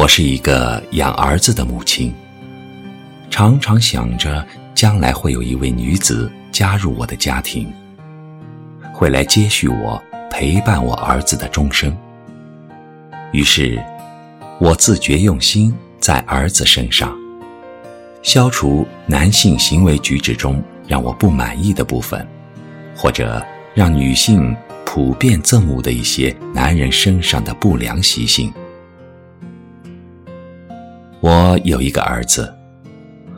我是一个养儿子的母亲，常常想着将来会有一位女子加入我的家庭，会来接续我，陪伴我儿子的终生。于是，我自觉用心在儿子身上，消除男性行为举止中让我不满意的部分，或者让女性普遍憎恶的一些男人身上的不良习性。我有一个儿子，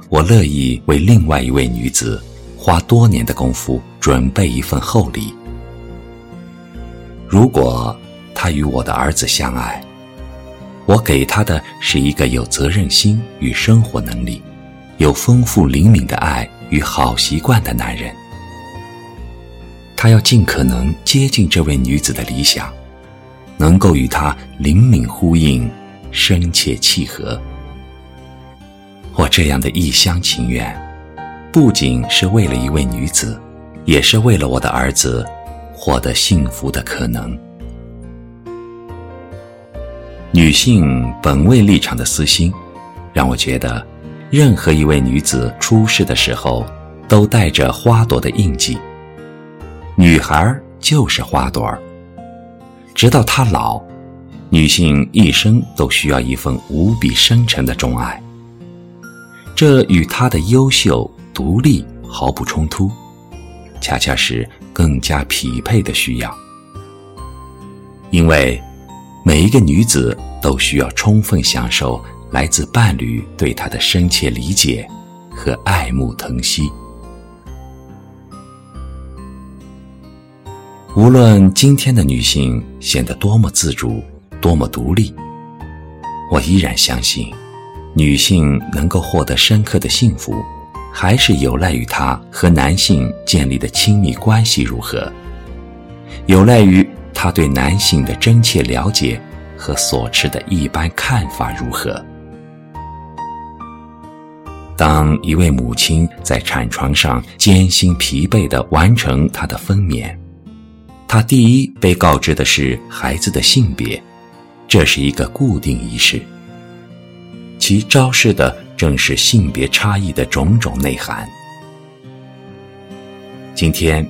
我乐意为另外一位女子花多年的功夫准备一份厚礼。如果他与我的儿子相爱，我给他的是一个有责任心与生活能力、有丰富灵敏的爱与好习惯的男人。他要尽可能接近这位女子的理想，能够与她灵敏呼应、深切契合。我这样的一厢情愿，不仅是为了一位女子，也是为了我的儿子获得幸福的可能。女性本位立场的私心，让我觉得，任何一位女子出世的时候，都带着花朵的印记。女孩就是花朵儿，直到她老，女性一生都需要一份无比深沉的钟爱。这与她的优秀、独立毫不冲突，恰恰是更加匹配的需要。因为每一个女子都需要充分享受来自伴侣对她的深切理解和爱慕疼惜。无论今天的女性显得多么自主、多么独立，我依然相信。女性能够获得深刻的幸福，还是有赖于她和男性建立的亲密关系如何，有赖于她对男性的真切了解和所持的一般看法如何。当一位母亲在产床上艰辛疲惫地完成她的分娩，她第一被告知的是孩子的性别，这是一个固定仪式。其昭示的正是性别差异的种种内涵。今天，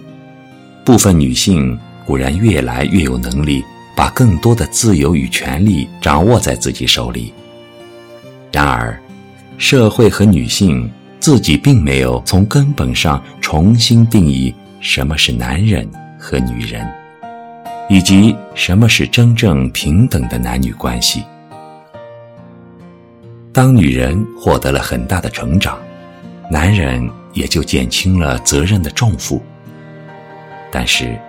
部分女性固然越来越有能力把更多的自由与权利掌握在自己手里，然而，社会和女性自己并没有从根本上重新定义什么是男人和女人，以及什么是真正平等的男女关系。当女人获得了很大的成长，男人也就减轻了责任的重负。但是，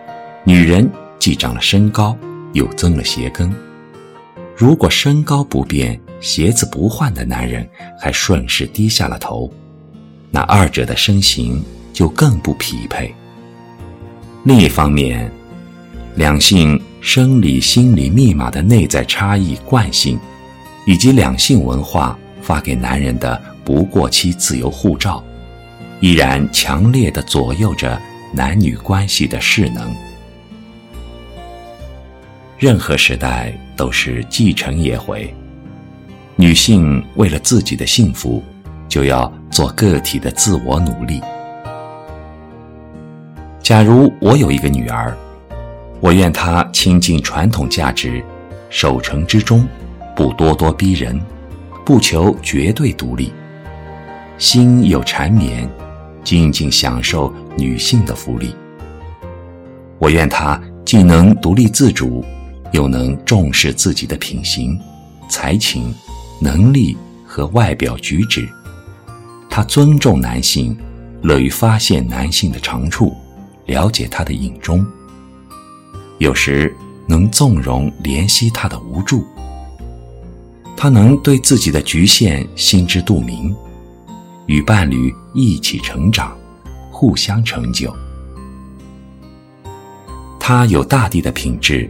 女人既长了身高，又增了鞋跟。如果身高不变，鞋子不换的男人还顺势低下了头，那二者的身形就更不匹配。另一方面，两性生理心理密码的内在差异惯性。以及两性文化发给男人的不过期自由护照，依然强烈的左右着男女关系的势能。任何时代都是继承也回，女性为了自己的幸福，就要做个体的自我努力。假如我有一个女儿，我愿她亲近传统价值，守成之中。不咄咄逼人，不求绝对独立，心有缠绵，静静享受女性的福利。我愿她既能独立自主，又能重视自己的品行、才情、能力和外表举止。她尊重男性，乐于发现男性的长处，了解他的隐衷，有时能纵容怜惜他的无助。他能对自己的局限心知肚明，与伴侣一起成长，互相成就。他有大地的品质，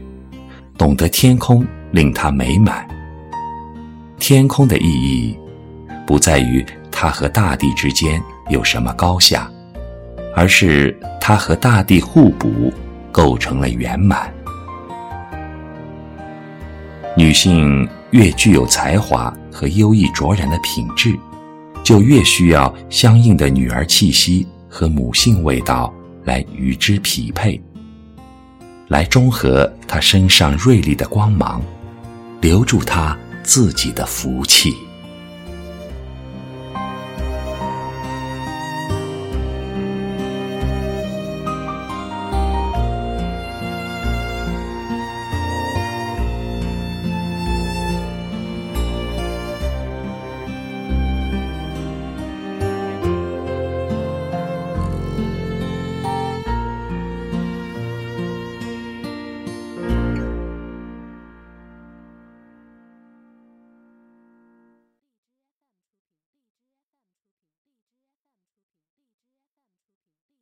懂得天空令他美满。天空的意义，不在于他和大地之间有什么高下，而是他和大地互补，构成了圆满。女性。越具有才华和优异卓然的品质，就越需要相应的女儿气息和母性味道来与之匹配，来中和她身上锐利的光芒，留住她自己的福气。